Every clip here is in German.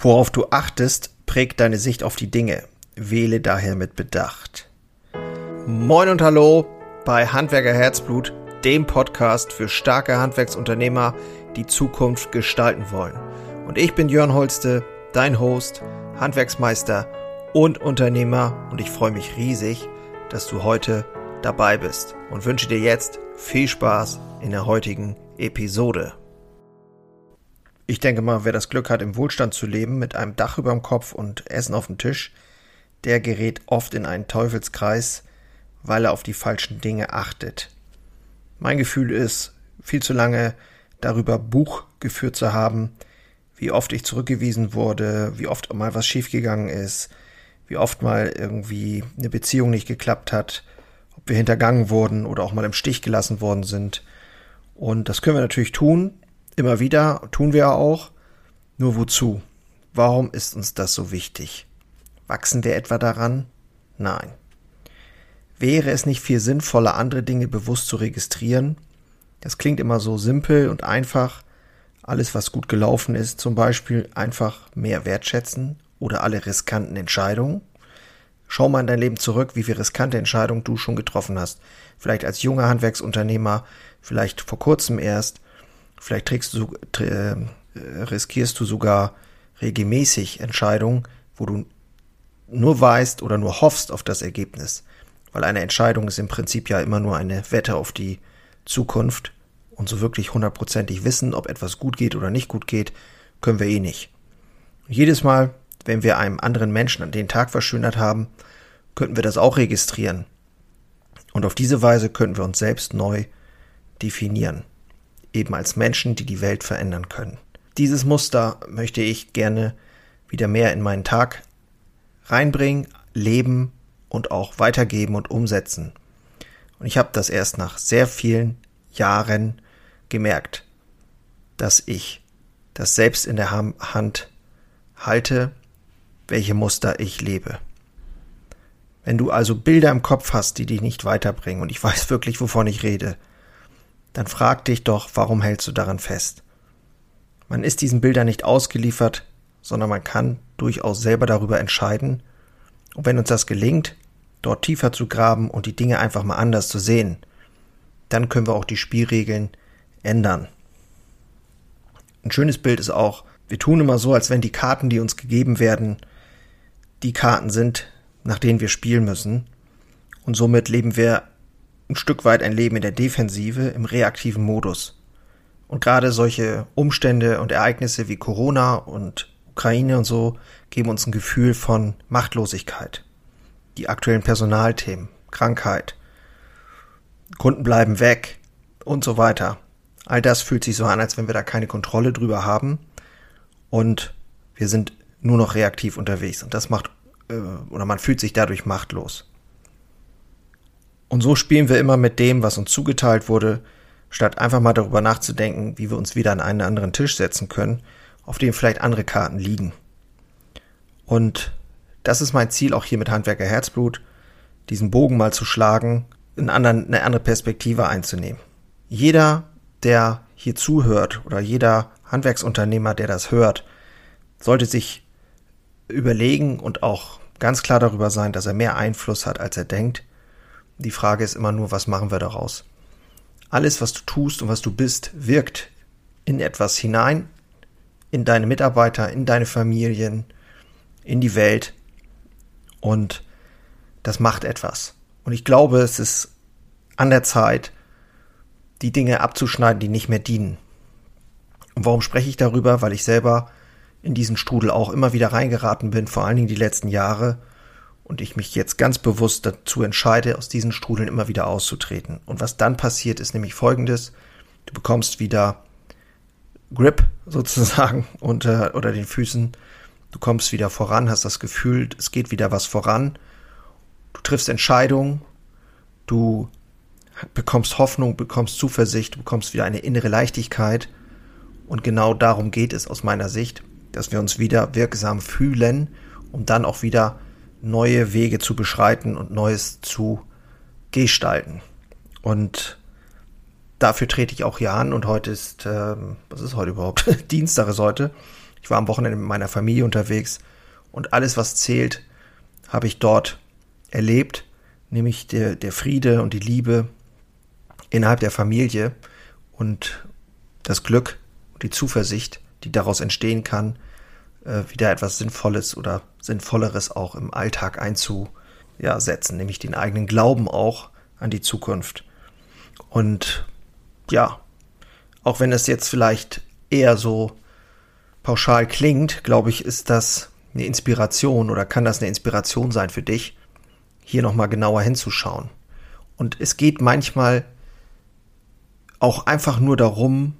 Worauf du achtest, prägt deine Sicht auf die Dinge. Wähle daher mit Bedacht. Moin und hallo bei Handwerker Herzblut, dem Podcast für starke Handwerksunternehmer, die Zukunft gestalten wollen. Und ich bin Jörn Holste, dein Host, Handwerksmeister und Unternehmer und ich freue mich riesig, dass du heute dabei bist und wünsche dir jetzt viel Spaß in der heutigen Episode. Ich denke mal, wer das Glück hat, im Wohlstand zu leben, mit einem Dach über dem Kopf und Essen auf dem Tisch, der gerät oft in einen Teufelskreis, weil er auf die falschen Dinge achtet. Mein Gefühl ist, viel zu lange darüber Buch geführt zu haben, wie oft ich zurückgewiesen wurde, wie oft mal was schiefgegangen ist, wie oft mal irgendwie eine Beziehung nicht geklappt hat, ob wir hintergangen wurden oder auch mal im Stich gelassen worden sind. Und das können wir natürlich tun, Immer wieder tun wir auch. Nur wozu? Warum ist uns das so wichtig? Wachsen wir etwa daran? Nein. Wäre es nicht viel sinnvoller, andere Dinge bewusst zu registrieren? Das klingt immer so simpel und einfach. Alles, was gut gelaufen ist, zum Beispiel einfach mehr wertschätzen oder alle riskanten Entscheidungen. Schau mal in dein Leben zurück, wie viele riskante Entscheidungen du schon getroffen hast. Vielleicht als junger Handwerksunternehmer, vielleicht vor kurzem erst Vielleicht du, äh, riskierst du sogar regelmäßig Entscheidungen, wo du nur weißt oder nur hoffst auf das Ergebnis. Weil eine Entscheidung ist im Prinzip ja immer nur eine Wette auf die Zukunft. Und so wirklich hundertprozentig wissen, ob etwas gut geht oder nicht gut geht, können wir eh nicht. Und jedes Mal, wenn wir einem anderen Menschen an den Tag verschönert haben, könnten wir das auch registrieren. Und auf diese Weise könnten wir uns selbst neu definieren eben als Menschen, die die Welt verändern können. Dieses Muster möchte ich gerne wieder mehr in meinen Tag reinbringen, leben und auch weitergeben und umsetzen. Und ich habe das erst nach sehr vielen Jahren gemerkt, dass ich das selbst in der Hand halte, welche Muster ich lebe. Wenn du also Bilder im Kopf hast, die dich nicht weiterbringen, und ich weiß wirklich, wovon ich rede, dann frag dich doch, warum hältst du daran fest? Man ist diesen Bildern nicht ausgeliefert, sondern man kann durchaus selber darüber entscheiden. Und wenn uns das gelingt, dort tiefer zu graben und die Dinge einfach mal anders zu sehen, dann können wir auch die Spielregeln ändern. Ein schönes Bild ist auch, wir tun immer so, als wenn die Karten, die uns gegeben werden, die Karten sind, nach denen wir spielen müssen. Und somit leben wir ein Stück weit ein Leben in der Defensive, im reaktiven Modus. Und gerade solche Umstände und Ereignisse wie Corona und Ukraine und so geben uns ein Gefühl von Machtlosigkeit. Die aktuellen Personalthemen, Krankheit, Kunden bleiben weg und so weiter. All das fühlt sich so an, als wenn wir da keine Kontrolle drüber haben und wir sind nur noch reaktiv unterwegs und das macht äh, oder man fühlt sich dadurch machtlos. Und so spielen wir immer mit dem, was uns zugeteilt wurde, statt einfach mal darüber nachzudenken, wie wir uns wieder an einen anderen Tisch setzen können, auf dem vielleicht andere Karten liegen. Und das ist mein Ziel auch hier mit Handwerker Herzblut, diesen Bogen mal zu schlagen, anderen, eine andere Perspektive einzunehmen. Jeder, der hier zuhört oder jeder Handwerksunternehmer, der das hört, sollte sich überlegen und auch ganz klar darüber sein, dass er mehr Einfluss hat, als er denkt die Frage ist immer nur, was machen wir daraus? Alles, was du tust und was du bist, wirkt in etwas hinein, in deine Mitarbeiter, in deine Familien, in die Welt und das macht etwas. Und ich glaube, es ist an der Zeit, die Dinge abzuschneiden, die nicht mehr dienen. Und warum spreche ich darüber? Weil ich selber in diesen Strudel auch immer wieder reingeraten bin, vor allen Dingen die letzten Jahre und ich mich jetzt ganz bewusst dazu entscheide, aus diesen Strudeln immer wieder auszutreten. Und was dann passiert, ist nämlich folgendes. Du bekommst wieder Grip sozusagen unter oder den Füßen. Du kommst wieder voran, hast das Gefühl, es geht wieder was voran. Du triffst Entscheidungen. Du bekommst Hoffnung, bekommst Zuversicht, du bekommst wieder eine innere Leichtigkeit. Und genau darum geht es aus meiner Sicht, dass wir uns wieder wirksam fühlen, um dann auch wieder neue Wege zu beschreiten und Neues zu gestalten. Und dafür trete ich auch hier an und heute ist, ähm, was ist heute überhaupt? Dienstag ist heute. Ich Ich war am Wochenende mit meiner Familie unterwegs und alles, was zählt, habe ich dort erlebt, nämlich der, der Friede und die Liebe innerhalb der Familie und das Glück und die Zuversicht, die daraus entstehen kann, äh, wieder etwas Sinnvolles oder Sinnvolleres auch im Alltag einzusetzen, nämlich den eigenen Glauben auch an die Zukunft. Und ja, auch wenn es jetzt vielleicht eher so pauschal klingt, glaube ich, ist das eine Inspiration oder kann das eine Inspiration sein für dich, hier nochmal genauer hinzuschauen. Und es geht manchmal auch einfach nur darum,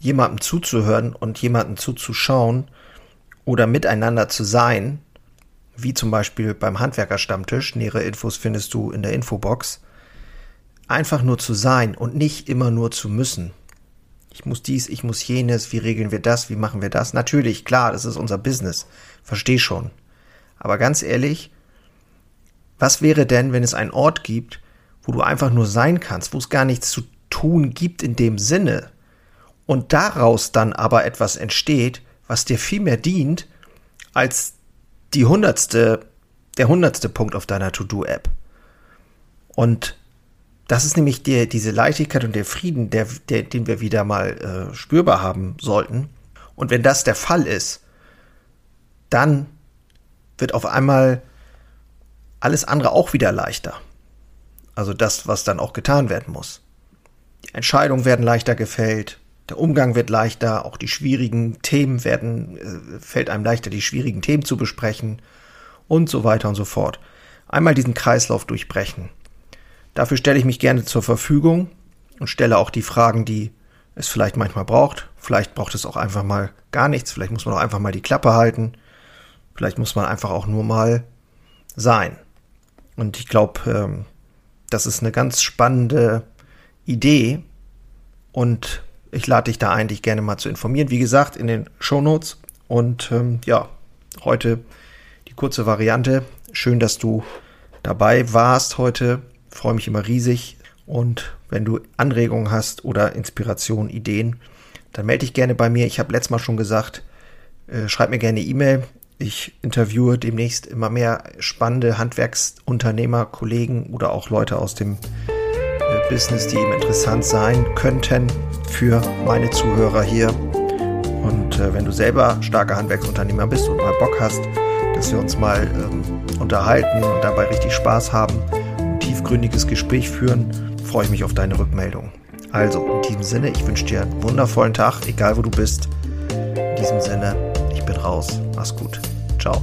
jemandem zuzuhören und jemandem zuzuschauen oder miteinander zu sein, wie zum Beispiel beim Handwerkerstammtisch, nähere Infos findest du in der Infobox, einfach nur zu sein und nicht immer nur zu müssen. Ich muss dies, ich muss jenes, wie regeln wir das, wie machen wir das? Natürlich, klar, das ist unser Business. Versteh schon. Aber ganz ehrlich, was wäre denn, wenn es einen Ort gibt, wo du einfach nur sein kannst, wo es gar nichts zu tun gibt in dem Sinne und daraus dann aber etwas entsteht, was dir viel mehr dient als die hundertste, der hundertste Punkt auf deiner To-Do-App. Und das ist nämlich der, diese Leichtigkeit und der Frieden, der, der, den wir wieder mal äh, spürbar haben sollten. Und wenn das der Fall ist, dann wird auf einmal alles andere auch wieder leichter. Also das, was dann auch getan werden muss. Die Entscheidungen werden leichter gefällt, der Umgang wird leichter, auch die schwierigen Themen werden, äh, fällt einem leichter, die schwierigen Themen zu besprechen und so weiter und so fort. Einmal diesen Kreislauf durchbrechen. Dafür stelle ich mich gerne zur Verfügung und stelle auch die Fragen, die es vielleicht manchmal braucht. Vielleicht braucht es auch einfach mal gar nichts. Vielleicht muss man auch einfach mal die Klappe halten. Vielleicht muss man einfach auch nur mal sein. Und ich glaube, ähm, das ist eine ganz spannende Idee. Und ich lade dich da ein, dich gerne mal zu informieren. Wie gesagt, in den Show Notes. Und ähm, ja, heute die kurze Variante. Schön, dass du dabei warst heute freue mich immer riesig. Und wenn du Anregungen hast oder Inspiration, Ideen, dann melde dich gerne bei mir. Ich habe letztes Mal schon gesagt, äh, schreib mir gerne E-Mail. Ich interviewe demnächst immer mehr spannende Handwerksunternehmer, Kollegen oder auch Leute aus dem Business, die eben interessant sein könnten für meine Zuhörer hier. Und äh, wenn du selber starker Handwerksunternehmer bist und mal Bock hast, dass wir uns mal ähm, unterhalten und dabei richtig Spaß haben, tiefgründiges Gespräch führen, freue ich mich auf deine Rückmeldung. Also, in diesem Sinne, ich wünsche dir einen wundervollen Tag, egal wo du bist. In diesem Sinne, ich bin raus. Mach's gut. Ciao.